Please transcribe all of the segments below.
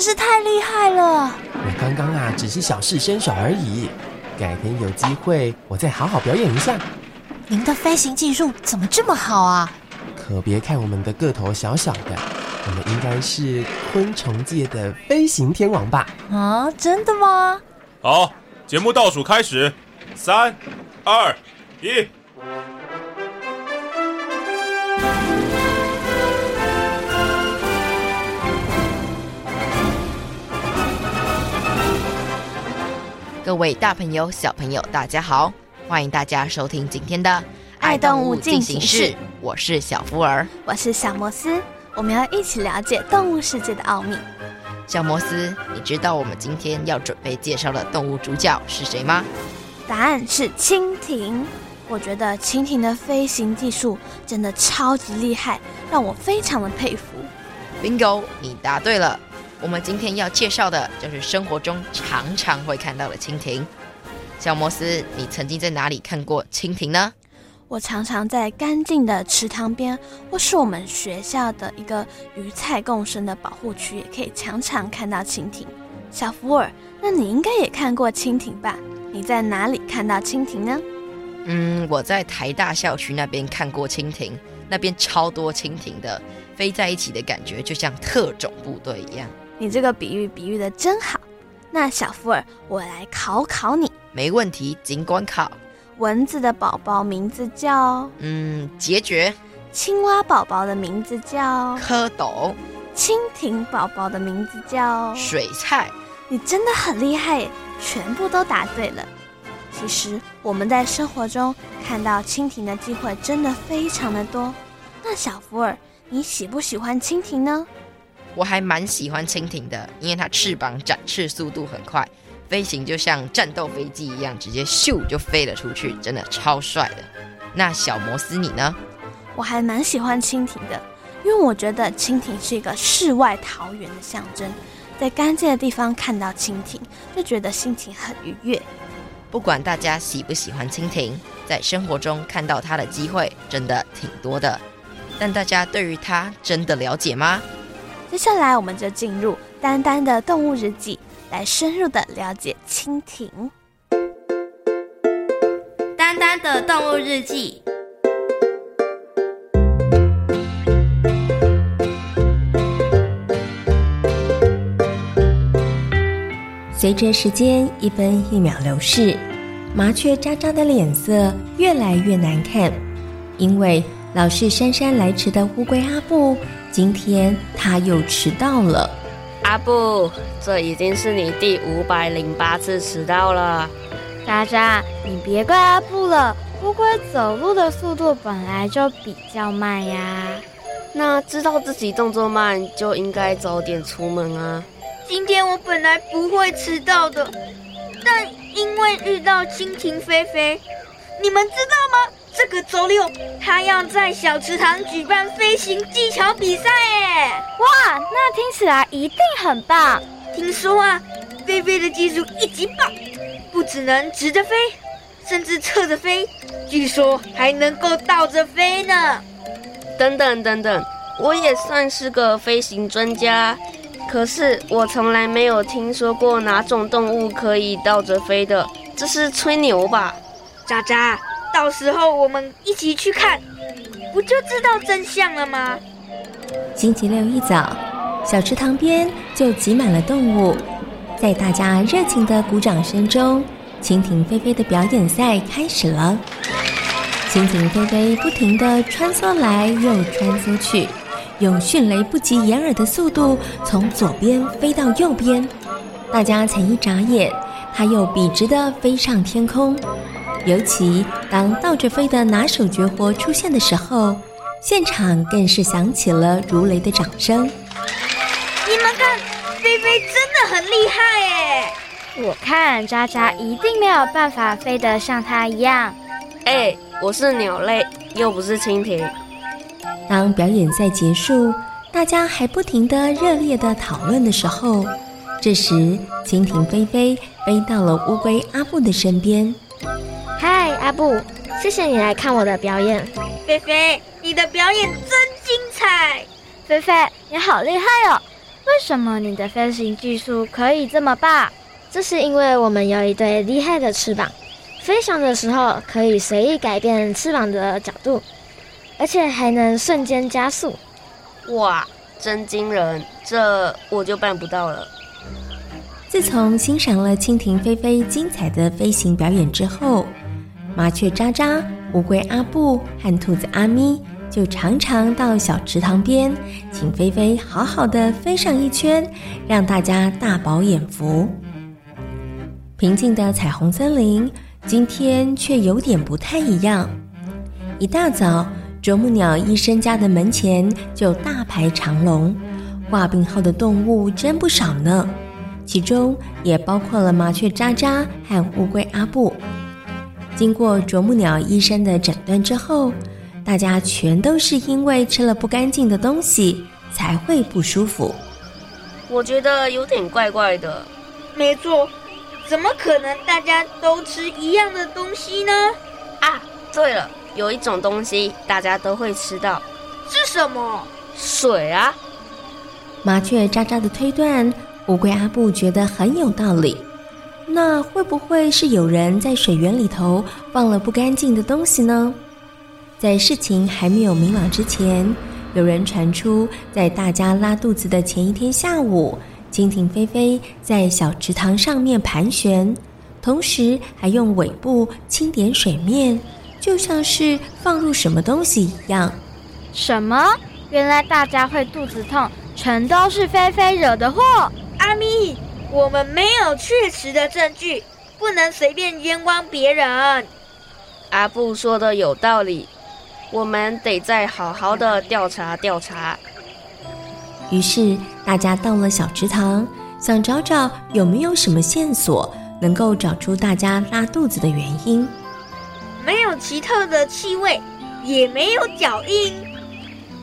真是太厉害了！我刚刚啊，只是小试身手而已，改天有机会我再好好表演一下。您的飞行技术怎么这么好啊？可别看我们的个头小小的，我们应该是昆虫界的飞行天王吧？啊，真的吗？好，节目倒数开始，三、二、一。各位大朋友、小朋友，大家好！欢迎大家收听今天的《爱动物进行式》，我是小福儿，我是小摩斯，我们要一起了解动物世界的奥秘。小摩斯，你知道我们今天要准备介绍的动物主角是谁吗？答案是蜻蜓。我觉得蜻蜓的飞行技术真的超级厉害，让我非常的佩服。Bingo，你答对了。我们今天要介绍的就是生活中常常会看到的蜻蜓。小摩斯，你曾经在哪里看过蜻蜓呢？我常常在干净的池塘边，或是我们学校的一个鱼菜共生的保护区，也可以常常看到蜻蜓。小福尔，那你应该也看过蜻蜓吧？你在哪里看到蜻蜓呢？嗯，我在台大校区那边看过蜻蜓，那边超多蜻蜓的，飞在一起的感觉就像特种部队一样。你这个比喻比喻的真好，那小福尔，我来考考你。没问题，尽管考。蚊子的宝宝名字叫……嗯，孑孓。青蛙宝宝的名字叫……蝌蚪。蜻蜓宝宝的名字叫……水菜。你真的很厉害耶，全部都答对了。其实我们在生活中看到蜻蜓的机会真的非常的多。那小福尔，你喜不喜欢蜻蜓呢？我还蛮喜欢蜻蜓的，因为它翅膀展翅速度很快，飞行就像战斗飞机一样，直接咻就飞了出去，真的超帅的。那小摩斯你呢？我还蛮喜欢蜻蜓的，因为我觉得蜻蜓是一个世外桃源的象征，在干净的地方看到蜻蜓，就觉得心情很愉悦。不管大家喜不喜欢蜻蜓，在生活中看到它的机会真的挺多的，但大家对于它真的了解吗？接下来，我们就进入丹丹的动物日记，来深入的了解蜻蜓。丹丹的动物日记。随着时间一分一秒流逝，麻雀喳喳的脸色越来越难看，因为老是姗姗来迟的乌龟阿布。今天他又迟到了，阿布，这已经是你第五百零八次迟到了。渣渣，你别怪阿布了，乌龟走路的速度本来就比较慢呀。那知道自己动作慢，就应该早点出门啊。今天我本来不会迟到的，但因为遇到蜻蜓飞飞，你们知道吗？这个周六，他要在小池塘举办飞行技巧比赛耶！哇，那听起来一定很棒。听说啊，飞飞的技术一级棒，不只能直着飞，甚至侧着飞，据说还能够倒着飞呢。等等等等，我也算是个飞行专家，可是我从来没有听说过哪种动物可以倒着飞的，这是吹牛吧？喳喳。到时候我们一起去看，不就知道真相了吗？星期六一早，小池塘边就挤满了动物，在大家热情的鼓掌声中，蜻蜓飞飞的表演赛开始了。蜻蜓飞飞不停地穿梭来又穿梭去，用迅雷不及掩耳的速度从左边飞到右边。大家才一眨眼，它又笔直地飞上天空。尤其当倒着飞的拿手绝活出现的时候，现场更是响起了如雷的掌声。你们看，菲菲真的很厉害哎！我看渣渣一定没有办法飞得像它一样。哎，我是鸟类，又不是蜻蜓。当表演赛结束，大家还不停地热烈地讨论的时候，这时蜻蜓菲菲飞到了乌龟阿布的身边。嗨，阿布，谢谢你来看我的表演。菲菲，你的表演真精彩！菲菲，你好厉害哦！为什么你的飞行技术可以这么棒？这是因为我们有一对厉害的翅膀，飞翔的时候可以随意改变翅膀的角度，而且还能瞬间加速。哇，真惊人！这我就办不到了。自从欣赏了蜻蜓菲菲精彩的飞行表演之后，麻雀渣渣、乌龟阿布和兔子阿咪就常常到小池塘边，请菲菲好好的飞上一圈，让大家大饱眼福。平静的彩虹森林，今天却有点不太一样。一大早，啄木鸟医生家的门前就大排长龙，挂病号的动物真不少呢，其中也包括了麻雀渣渣和乌龟阿布。经过啄木鸟医生的诊断之后，大家全都是因为吃了不干净的东西才会不舒服。我觉得有点怪怪的。没错。怎么可能大家都吃一样的东西呢？啊，对了，有一种东西大家都会吃到，是什么？水啊！麻雀渣渣的推断，乌龟阿布觉得很有道理。那会不会是有人在水源里头放了不干净的东西呢？在事情还没有明朗之前，有人传出，在大家拉肚子的前一天下午。蜻蜓菲菲在小池塘上面盘旋，同时还用尾部轻点水面，就像是放入什么东西一样。什么？原来大家会肚子痛，全都是菲菲惹的祸！阿咪，我们没有确实的证据，不能随便冤枉别人。阿布说的有道理，我们得再好好的调查调查。于是大家到了小池塘，想找找有没有什么线索能够找出大家拉肚子的原因。没有奇特的气味，也没有脚印。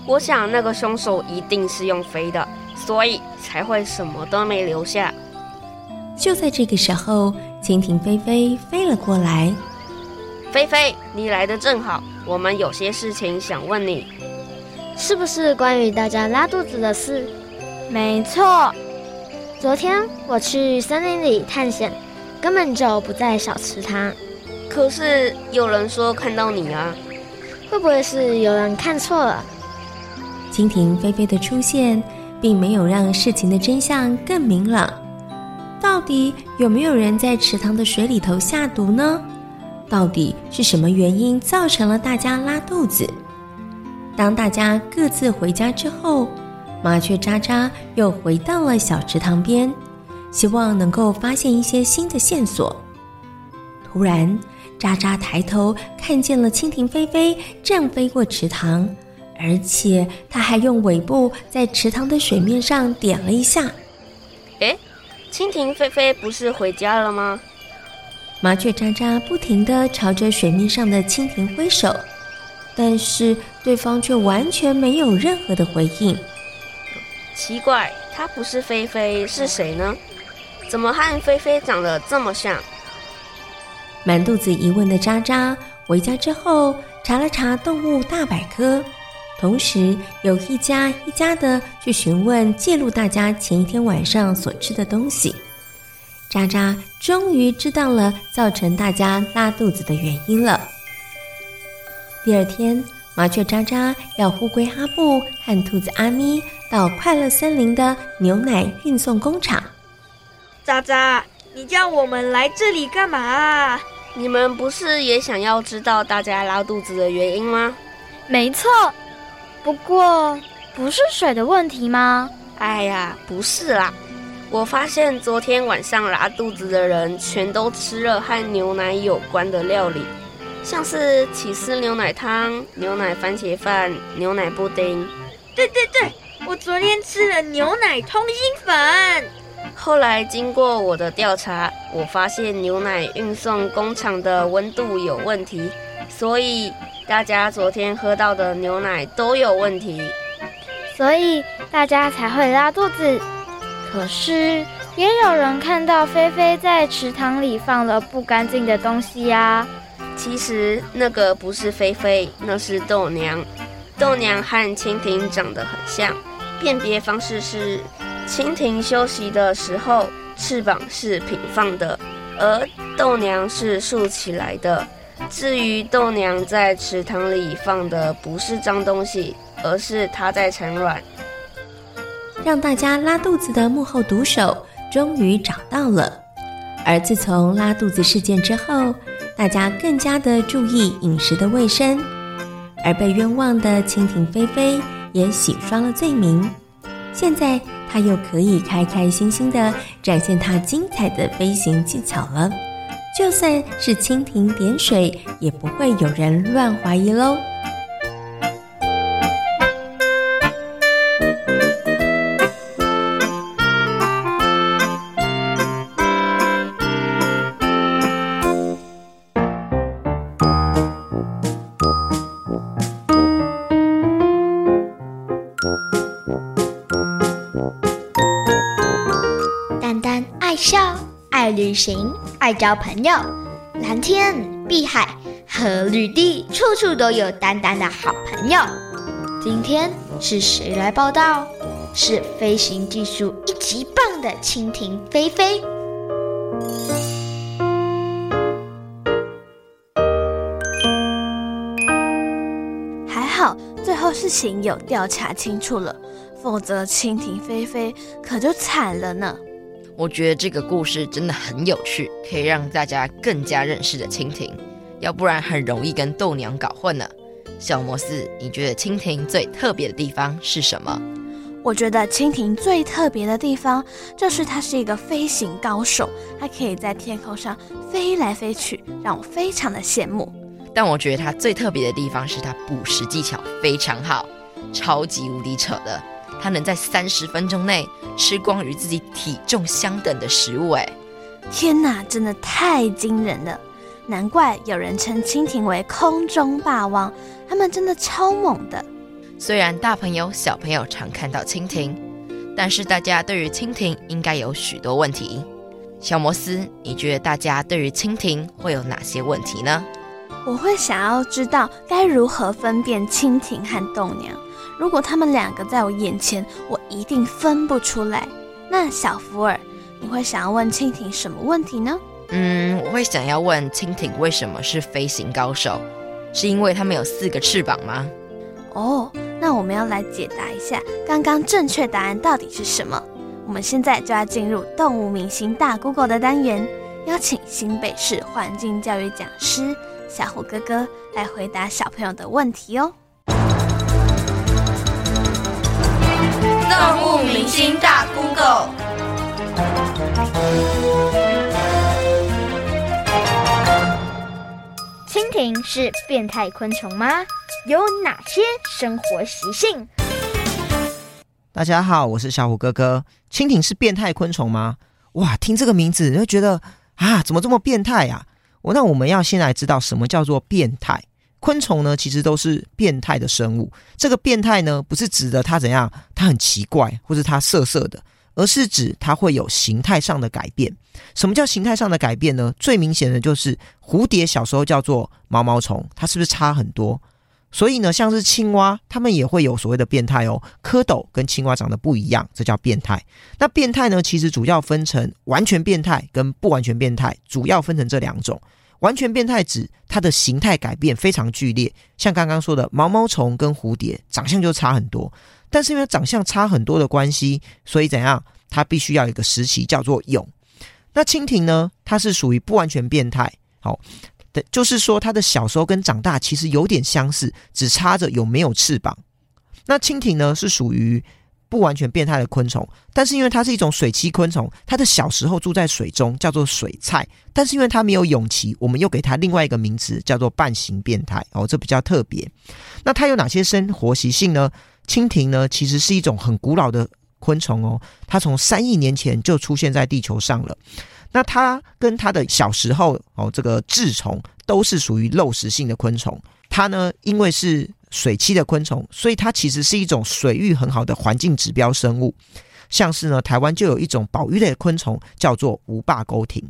我想那个凶手一定是用飞的，所以才会什么都没留下。就在这个时候，蜻蜓菲菲飞了过来。菲菲，你来的正好，我们有些事情想问你。是不是关于大家拉肚子的事？没错，昨天我去森林里探险，根本就不在小池塘。可是有人说看到你啊，会不会是有人看错了？蜻蜓菲菲的出现，并没有让事情的真相更明朗。到底有没有人在池塘的水里头下毒呢？到底是什么原因造成了大家拉肚子？当大家各自回家之后，麻雀渣渣又回到了小池塘边，希望能够发现一些新的线索。突然，渣渣抬头看见了蜻蜓飞飞正飞过池塘，而且它还用尾部在池塘的水面上点了一下。诶，蜻蜓飞飞不是回家了吗？麻雀喳喳不停地朝着水面上的蜻蜓挥手。但是对方却完全没有任何的回应。奇怪，它不是菲菲是谁呢？怎么和菲菲长得这么像？满肚子疑问的渣渣回家之后查了查动物大百科，同时有一家一家的去询问记录大家前一天晚上所吃的东西。渣渣终于知道了造成大家拉肚子的原因了。第二天，麻雀渣渣要乌龟阿布和兔子阿咪到快乐森林的牛奶运送工厂。渣渣，你叫我们来这里干嘛啊？你们不是也想要知道大家拉肚子的原因吗？没错。不过，不是水的问题吗？哎呀，不是啦。我发现昨天晚上拉肚子的人，全都吃了和牛奶有关的料理，像是起司牛奶汤、牛奶番茄饭、牛奶布丁。对对对，我昨天吃了牛奶通心粉。后来经过我的调查，我发现牛奶运送工厂的温度有问题，所以大家昨天喝到的牛奶都有问题，所以大家才会拉肚子。可是也有人看到菲菲在池塘里放了不干净的东西呀、啊。其实那个不是菲菲，那是豆娘。豆娘和蜻蜓长得很像，辨别方式是：蜻蜓休息的时候翅膀是平放的，而豆娘是竖起来的。至于豆娘在池塘里放的不是脏东西，而是它在产卵。让大家拉肚子的幕后毒手终于找到了。而自从拉肚子事件之后，大家更加的注意饮食的卫生，而被冤枉的蜻蜓菲菲也洗刷了罪名。现在，它又可以开开心心的展现它精彩的飞行技巧了。就算是蜻蜓点水，也不会有人乱怀疑喽。爱旅行，爱交朋友，蓝天、碧海和绿地，处处都有丹丹的好朋友。今天是谁来报道？是飞行技术一级棒的蜻蜓菲菲。还好，最后事情有调查清楚了，否则蜻蜓菲菲可就惨了呢。我觉得这个故事真的很有趣，可以让大家更加认识的蜻蜓，要不然很容易跟豆娘搞混了。小摩斯，你觉得蜻蜓最特别的地方是什么？我觉得蜻蜓最特别的地方就是它是一个飞行高手，它可以在天空上飞来飞去，让我非常的羡慕。但我觉得它最特别的地方是它捕食技巧非常好，超级无敌扯的。它能在三十分钟内吃光与自己体重相等的食物，哎，天哪，真的太惊人了！难怪有人称蜻蜓为空中霸王，它们真的超猛的。虽然大朋友小朋友常看到蜻蜓，但是大家对于蜻蜓应该有许多问题。小摩斯，你觉得大家对于蜻蜓会有哪些问题呢？我会想要知道该如何分辨蜻蜓和豆娘。如果他们两个在我眼前，我一定分不出来。那小福尔，你会想要问蜻蜓什么问题呢？嗯，我会想要问蜻蜓为什么是飞行高手？是因为他们有四个翅膀吗？哦，那我们要来解答一下，刚刚正确答案到底是什么？我们现在就要进入动物明星大 Google 的单元，邀请新北市环境教育讲师小虎哥哥来回答小朋友的问题哦。动物明星大 Google，蜻蜓是变态昆虫吗？有哪些生活习性？大家好，我是小虎哥哥。蜻蜓是变态昆虫吗？哇，听这个名字就觉得啊，怎么这么变态呀？我那我们要先来知道什么叫做变态。昆虫呢，其实都是变态的生物。这个变态呢，不是指的它怎样，它很奇怪，或是它色色的，而是指它会有形态上的改变。什么叫形态上的改变呢？最明显的就是蝴蝶小时候叫做毛毛虫，它是不是差很多？所以呢，像是青蛙，它们也会有所谓的变态哦。蝌蚪跟青蛙长得不一样，这叫变态。那变态呢，其实主要分成完全变态跟不完全变态，主要分成这两种。完全变态指它的形态改变非常剧烈，像刚刚说的毛毛虫跟蝴蝶长相就差很多，但是因为长相差很多的关系，所以怎样？它必须要有一个时期叫做蛹。那蜻蜓呢？它是属于不完全变态，好，的就是说它的小时候跟长大其实有点相似，只差着有没有翅膀。那蜻蜓呢是属于不完全变态的昆虫，但是因为它是一种水栖昆虫，它的小时候住在水中，叫做水菜。但是因为它没有蛹期，我们又给它另外一个名词，叫做半形变态哦，这比较特别。那它有哪些生活习性呢？蜻蜓呢，其实是一种很古老的昆虫哦，它从三亿年前就出现在地球上了。那它跟它的小时候哦，这个稚虫都是属于肉食性的昆虫。它呢，因为是水栖的昆虫，所以它其实是一种水域很好的环境指标生物。像是呢，台湾就有一种保育类的昆虫叫做无霸钩蜓。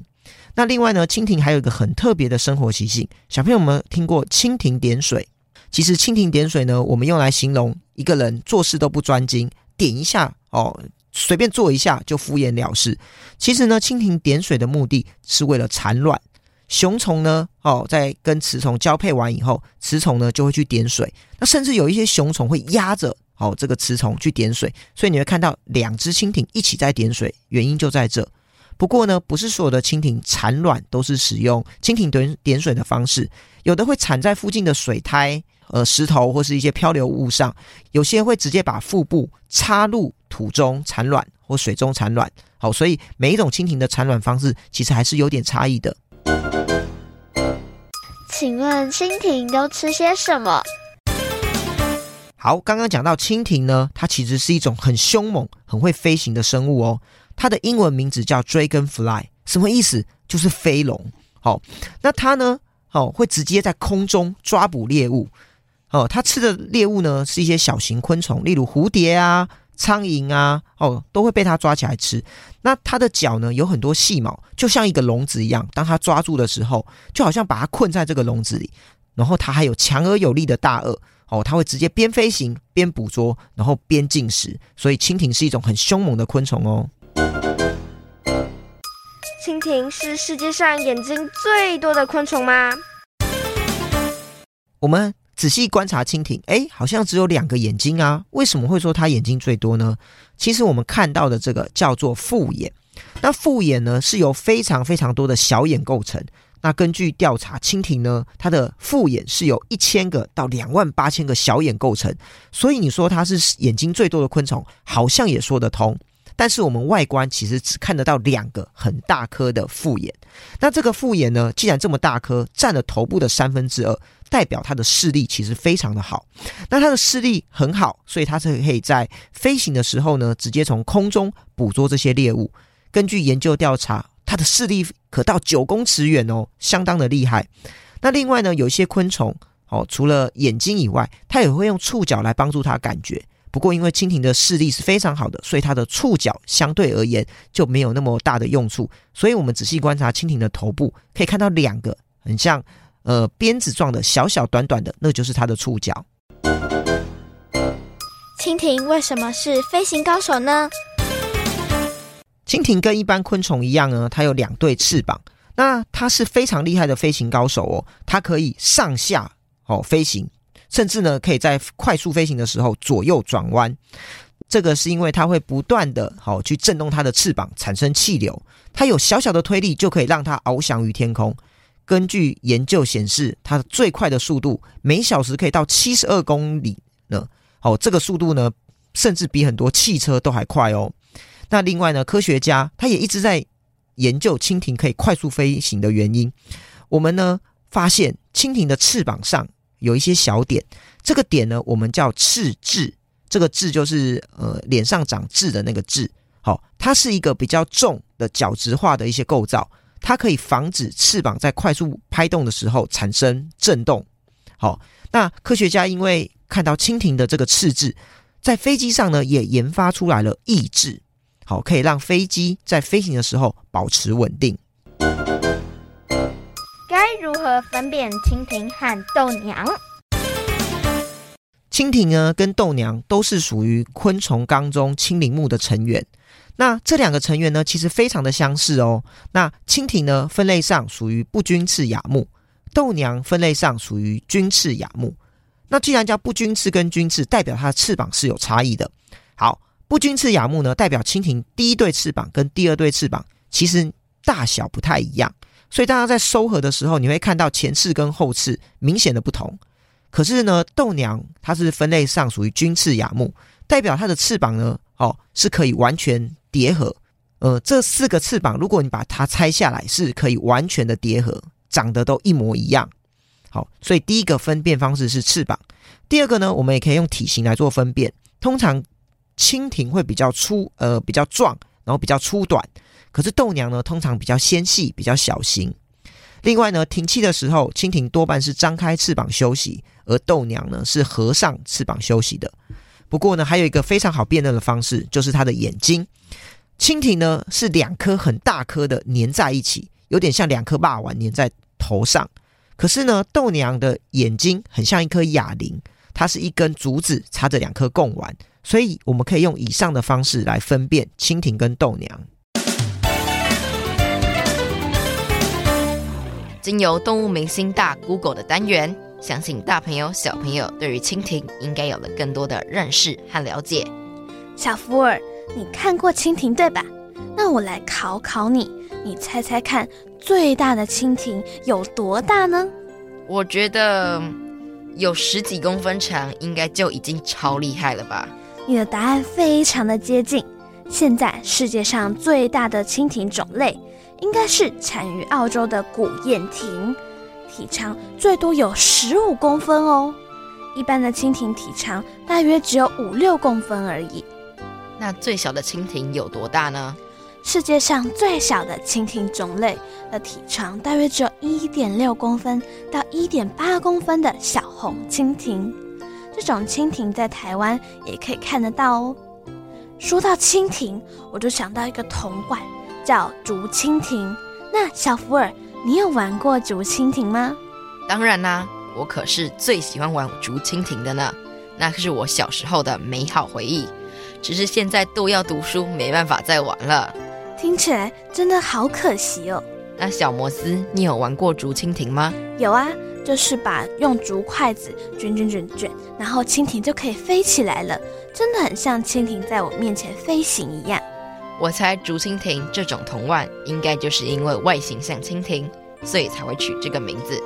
那另外呢，蜻蜓还有一个很特别的生活习性，小朋友们听过蜻蜓点水？其实蜻蜓点水呢，我们用来形容一个人做事都不专精，点一下哦，随便做一下就敷衍了事。其实呢，蜻蜓点水的目的是为了产卵。雄虫呢，哦，在跟雌虫交配完以后，雌虫呢就会去点水。那甚至有一些雄虫会压着哦这个雌虫去点水，所以你会看到两只蜻蜓一起在点水，原因就在这。不过呢，不是所有的蜻蜓产卵都是使用蜻蜓点点水的方式，有的会产在附近的水苔、呃石头或是一些漂流物上，有些会直接把腹部插入土中产卵或水中产卵。好，所以每一种蜻蜓的产卵方式其实还是有点差异的。请问蜻蜓都吃些什么？好，刚刚讲到蜻蜓呢，它其实是一种很凶猛、很会飞行的生物哦。它的英文名字叫 Dragonfly，什么意思？就是飞龙。好，那它呢，哦，会直接在空中抓捕猎物。哦，它吃的猎物呢是一些小型昆虫，例如蝴蝶啊。苍蝇啊，哦，都会被它抓起来吃。那它的脚呢，有很多细毛，就像一个笼子一样。当它抓住的时候，就好像把它困在这个笼子里。然后它还有强而有力的大颚，哦，它会直接边飞行边捕捉，然后边进食。所以蜻蜓是一种很凶猛的昆虫哦。蜻蜓是世界上眼睛最多的昆虫吗？我们。仔细观察蜻蜓，诶，好像只有两个眼睛啊？为什么会说它眼睛最多呢？其实我们看到的这个叫做复眼，那复眼呢是由非常非常多的小眼构成。那根据调查，蜻蜓呢它的复眼是由一千个到两万八千个小眼构成，所以你说它是眼睛最多的昆虫，好像也说得通。但是我们外观其实只看得到两个很大颗的复眼。那这个复眼呢，既然这么大颗，占了头部的三分之二。代表它的视力其实非常的好，那它的视力很好，所以它是可以在飞行的时候呢，直接从空中捕捉这些猎物。根据研究调查，它的视力可到九公尺远哦，相当的厉害。那另外呢，有一些昆虫哦，除了眼睛以外，它也会用触角来帮助它感觉。不过因为蜻蜓的视力是非常好的，所以它的触角相对而言就没有那么大的用处。所以我们仔细观察蜻蜓的头部，可以看到两个很像。呃，鞭子状的小小短短的，那就是它的触角。蜻蜓为什么是飞行高手呢？蜻蜓跟一般昆虫一样呢，它有两对翅膀。那它是非常厉害的飞行高手哦，它可以上下哦飞行，甚至呢可以在快速飞行的时候左右转弯。这个是因为它会不断的好去震动它的翅膀，产生气流。它有小小的推力，就可以让它翱翔于天空。根据研究显示，它的最快的速度每小时可以到七十二公里呢。哦，这个速度呢，甚至比很多汽车都还快哦。那另外呢，科学家他也一直在研究蜻蜓可以快速飞行的原因。我们呢发现，蜻蜓的翅膀上有一些小点，这个点呢，我们叫翅痣。这个痣就是呃脸上长痣的那个痣。好、它是一个比较重的角质化的一些构造。它可以防止翅膀在快速拍动的时候产生震动。好，那科学家因为看到蜻蜓的这个翅痣，在飞机上呢也研发出来了翼痣，好，可以让飞机在飞行的时候保持稳定。该如何分辨蜻蜓和豆娘？蜻蜓呢跟豆娘都是属于昆虫纲中青鳞目的成员。那这两个成员呢，其实非常的相似哦。那蜻蜓呢，分类上属于不均翅亚目；豆娘分类上属于均翅亚目。那既然叫不均翅跟均翅，代表它的翅膀是有差异的。好，不均翅亚目呢，代表蜻蜓第一对翅膀跟第二对翅膀其实大小不太一样，所以大家在收合的时候，你会看到前翅跟后翅明显的不同。可是呢，豆娘它是分类上属于军翅亚目，代表它的翅膀呢，哦，是可以完全叠合。呃，这四个翅膀，如果你把它拆下来，是可以完全的叠合，长得都一模一样。好，所以第一个分辨方式是翅膀。第二个呢，我们也可以用体型来做分辨。通常蜻蜓会比较粗，呃，比较壮，然后比较粗短。可是豆娘呢，通常比较纤细，比较小型。另外呢，停栖的时候，蜻蜓多半是张开翅膀休息，而豆娘呢是合上翅膀休息的。不过呢，还有一个非常好辨认的方式，就是它的眼睛。蜻蜓呢是两颗很大颗的粘在一起，有点像两颗霸王粘在头上。可是呢，豆娘的眼睛很像一颗哑铃，它是一根竹子插着两颗贡丸，所以我们可以用以上的方式来分辨蜻蜓跟豆娘。经由动物明星大 Google 的单元，相信大朋友小朋友对于蜻蜓应该有了更多的认识和了解。小福尔，你看过蜻蜓对吧？那我来考考你，你猜猜看，最大的蜻蜓有多大呢？我觉得有十几公分长，应该就已经超厉害了吧？你的答案非常的接近。现在世界上最大的蜻蜓种类，应该是产于澳洲的古燕蜓，体长最多有十五公分哦。一般的蜻蜓体长大约只有五六公分而已。那最小的蜻蜓有多大呢？世界上最小的蜻蜓种类的体长大约只有一点六公分到一点八公分的小红蜻蜓。这种蜻蜓在台湾也可以看得到哦。说到蜻蜓，我就想到一个童玩。叫竹蜻蜓。那小福尔，你有玩过竹蜻蜓吗？当然啦、啊，我可是最喜欢玩竹蜻蜓的呢。那可是我小时候的美好回忆。只是现在都要读书，没办法再玩了。听起来真的好可惜哦。那小摩斯，你有玩过竹蜻蜓吗？有啊，就是把用竹筷子卷卷卷卷，然后蜻蜓就可以飞起来了，真的很像蜻蜓在我面前飞行一样。我猜竹蜻蜓这种铜腕应该就是因为外形像蜻蜓，所以才会取这个名字。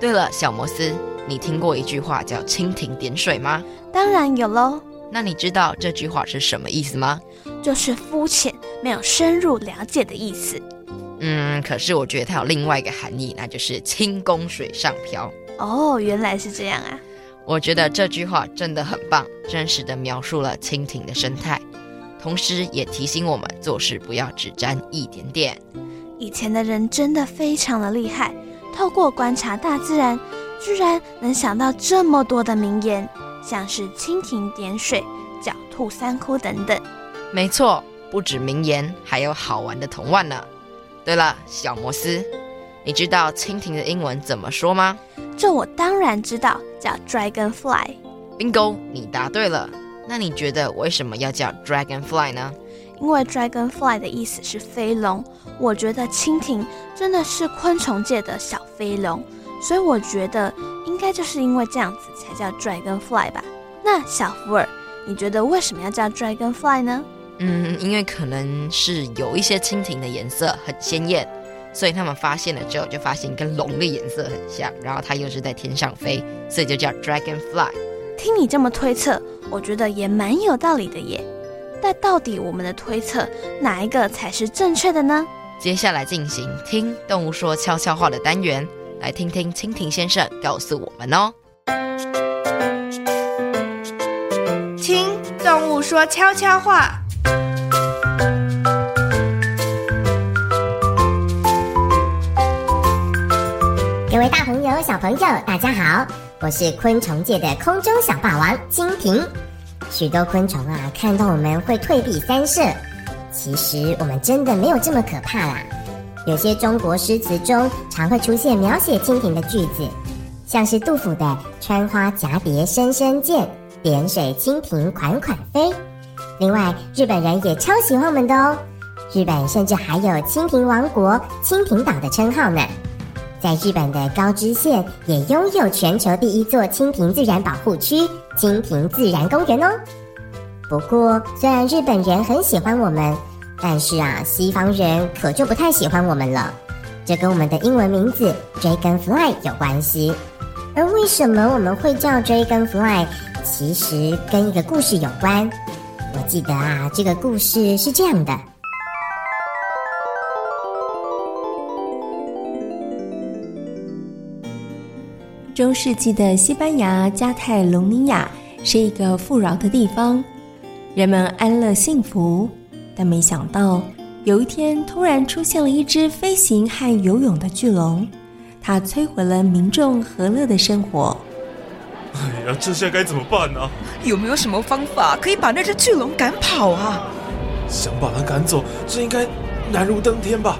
对了，小摩斯，你听过一句话叫“蜻蜓点水”吗？当然有喽。那你知道这句话是什么意思吗？就是肤浅、没有深入了解的意思。嗯，可是我觉得它有另外一个含义，那就是轻功水上漂。哦，原来是这样啊！我觉得这句话真的很棒，真实的描述了蜻蜓的生态。同时也提醒我们做事不要只沾一点点。以前的人真的非常的厉害，透过观察大自然，居然能想到这么多的名言，像是蜻蜓点水、狡兔三窟等等。没错，不止名言，还有好玩的童话呢。对了，小摩斯，你知道蜻蜓的英文怎么说吗？这我当然知道，叫 dragonfly。Bingo，你答对了。那你觉得为什么要叫 dragonfly 呢？因为 dragonfly 的意思是飞龙。我觉得蜻蜓真的是昆虫界的小飞龙，所以我觉得应该就是因为这样子才叫 dragonfly 吧。那小福尔，你觉得为什么要叫 dragonfly 呢？嗯，因为可能是有一些蜻蜓的颜色很鲜艳，所以他们发现了之后就发现跟龙的颜色很像，然后它又是在天上飞，所以就叫 dragonfly。听你这么推测。我觉得也蛮有道理的耶，但到底我们的推测哪一个才是正确的呢？接下来进行听动物说悄悄话的单元，来听听蜻蜓先生告诉我们哦。听动物说悄悄话。各位大朋友、小朋友，大家好。我是昆虫界的空中小霸王蜻蜓。许多昆虫啊，看到我们会退避三舍。其实我们真的没有这么可怕啦。有些中国诗词中常会出现描写蜻蜓的句子，像是杜甫的“穿花蛱蝶深深见，点水蜻蜓款款飞”。另外，日本人也超喜欢我们的哦。日本甚至还有“蜻蜓王国”、“蜻蜓岛”的称号呢。在日本的高知县也拥有全球第一座蜻蜓自然保护区——蜻蜓自然公园哦。不过，虽然日本人很喜欢我们，但是啊，西方人可就不太喜欢我们了。这跟我们的英文名字 Dragonfly 有关系。而为什么我们会叫 Dragonfly，其实跟一个故事有关。我记得啊，这个故事是这样的：中世纪的西班牙加泰隆尼亚是一个富饶的地方，人们安乐幸福，但没想到有一天突然出现了一只飞行和游泳的巨龙。它摧毁了民众和乐的生活。哎呀，这下该怎么办呢？有没有什么方法可以把那只巨龙赶跑啊？想把它赶走，这应该难如登天吧？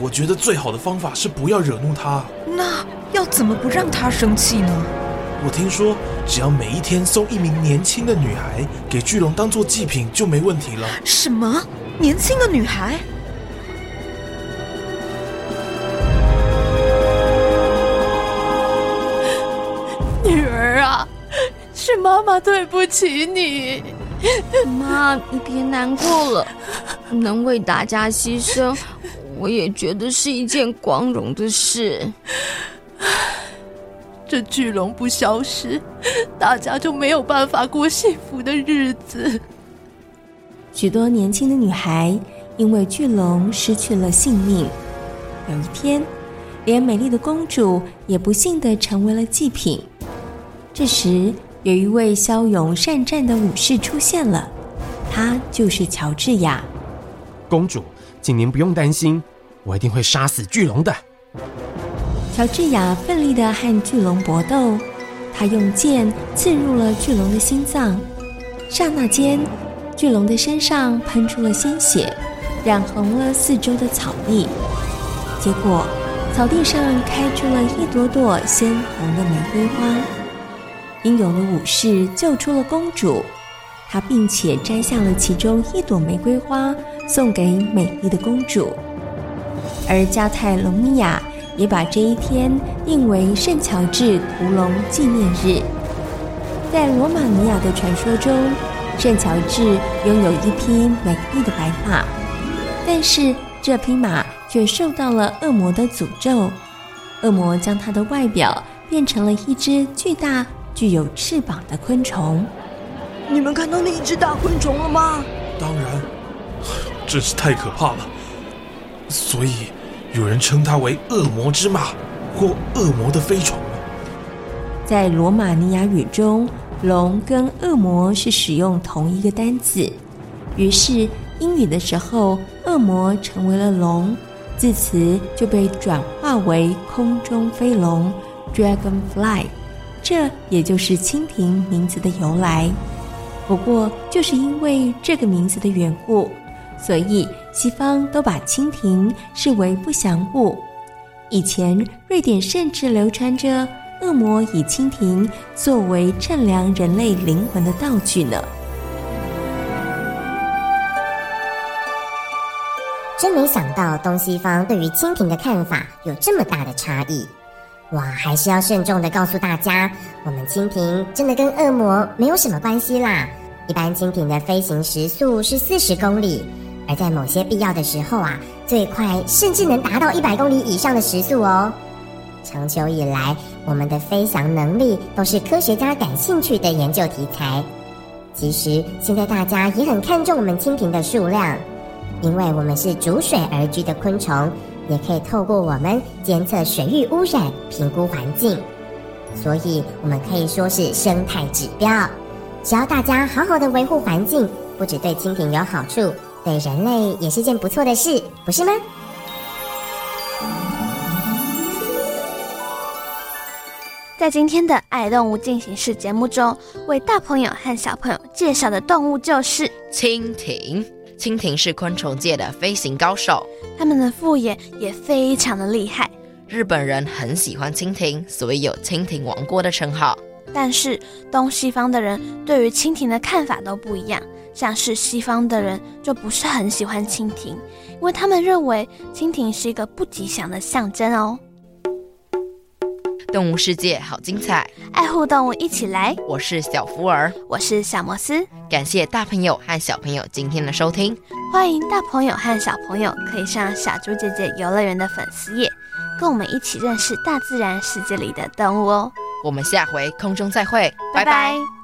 我觉得最好的方法是不要惹怒它。那要怎么不让他生气呢？我听说，只要每一天送一名年轻的女孩给巨龙当做祭品，就没问题了。什么？年轻的女孩？女儿啊是妈妈对不起你，妈，你别难过了。能为大家牺牲，我也觉得是一件光荣的事。这巨龙不消失，大家就没有办法过幸福的日子。许多年轻的女孩因为巨龙失去了性命。有一天，连美丽的公主也不幸的成为了祭品。这时，有一位骁勇善战的武士出现了，他就是乔治亚。公主，请您不用担心，我一定会杀死巨龙的。乔治亚奋力地和巨龙搏斗，他用剑刺入了巨龙的心脏，刹那间，巨龙的身上喷出了鲜血，染红了四周的草地。结果，草地上开出了一朵朵鲜红的玫瑰花。英勇的武士救出了公主，他并且摘下了其中一朵玫瑰花送给美丽的公主。而加泰隆尼亚也把这一天定为圣乔治屠龙纪念日。在罗马尼亚的传说中，圣乔治拥有一匹美丽的白马，但是这匹马却受到了恶魔的诅咒，恶魔将它的外表变成了一只巨大。具有翅膀的昆虫，你们看到那一只大昆虫了吗？当然，真是太可怕了。所以有人称它为“恶魔之马”或“恶魔的飞虫”。在罗马尼亚语中，“龙”跟“恶魔”是使用同一个单词，于是英语的时候，“恶魔”成为了“龙”，字词就被转化为“空中飞龙 ”（Dragonfly）。这也就是蜻蜓名字的由来。不过，就是因为这个名字的缘故，所以西方都把蜻蜓视为不祥物。以前，瑞典甚至流传着恶魔以蜻蜓作为称量人类灵魂的道具呢。真没想到，东西方对于蜻蜓的看法有这么大的差异。我还是要慎重的告诉大家，我们蜻蜓真的跟恶魔没有什么关系啦。一般蜻蜓的飞行时速是四十公里，而在某些必要的时候啊，最快甚至能达到一百公里以上的时速哦。长久以来，我们的飞翔能力都是科学家感兴趣的研究题材。其实现在大家也很看重我们蜻蜓的数量，因为我们是逐水而居的昆虫。也可以透过我们监测水域污染、评估环境，所以我们可以说是生态指标。只要大家好好的维护环境，不只对蜻蜓有好处，对人类也是件不错的事，不是吗？在今天的《爱动物进行式》节目中，为大朋友和小朋友介绍的动物就是蜻蜓。蜻蜓是昆虫界的飞行高手，它们的复眼也非常的厉害。日本人很喜欢蜻蜓，所以有“蜻蜓王国”的称号。但是东西方的人对于蜻蜓的看法都不一样，像是西方的人就不是很喜欢蜻蜓，因为他们认为蜻蜓是一个不吉祥的象征哦。动物世界好精彩，爱护动物一起来。我是小福儿，我是小摩斯。感谢大朋友和小朋友今天的收听。欢迎大朋友和小朋友可以上小猪姐姐游乐园的粉丝页，跟我们一起认识大自然世界里的动物哦。我们下回空中再会，拜拜。拜拜。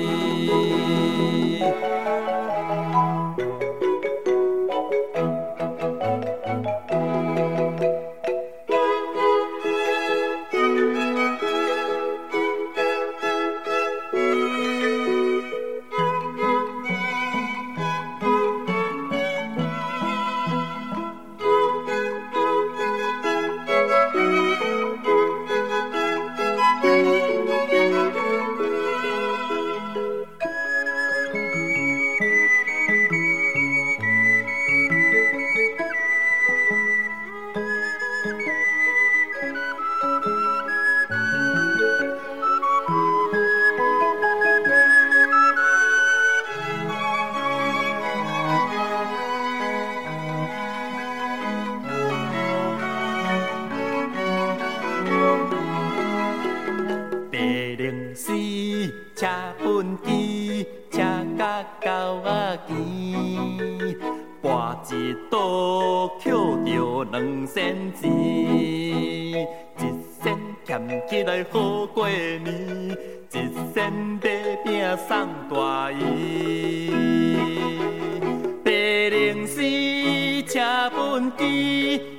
请分猪，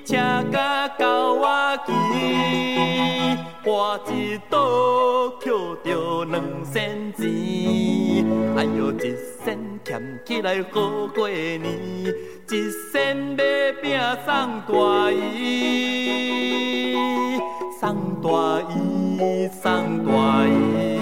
请甲狗瓦期，我一刀扣着两仙钱，哎哟，一仙俭起来好过年，一仙买饼送大姨，送大姨，送大姨。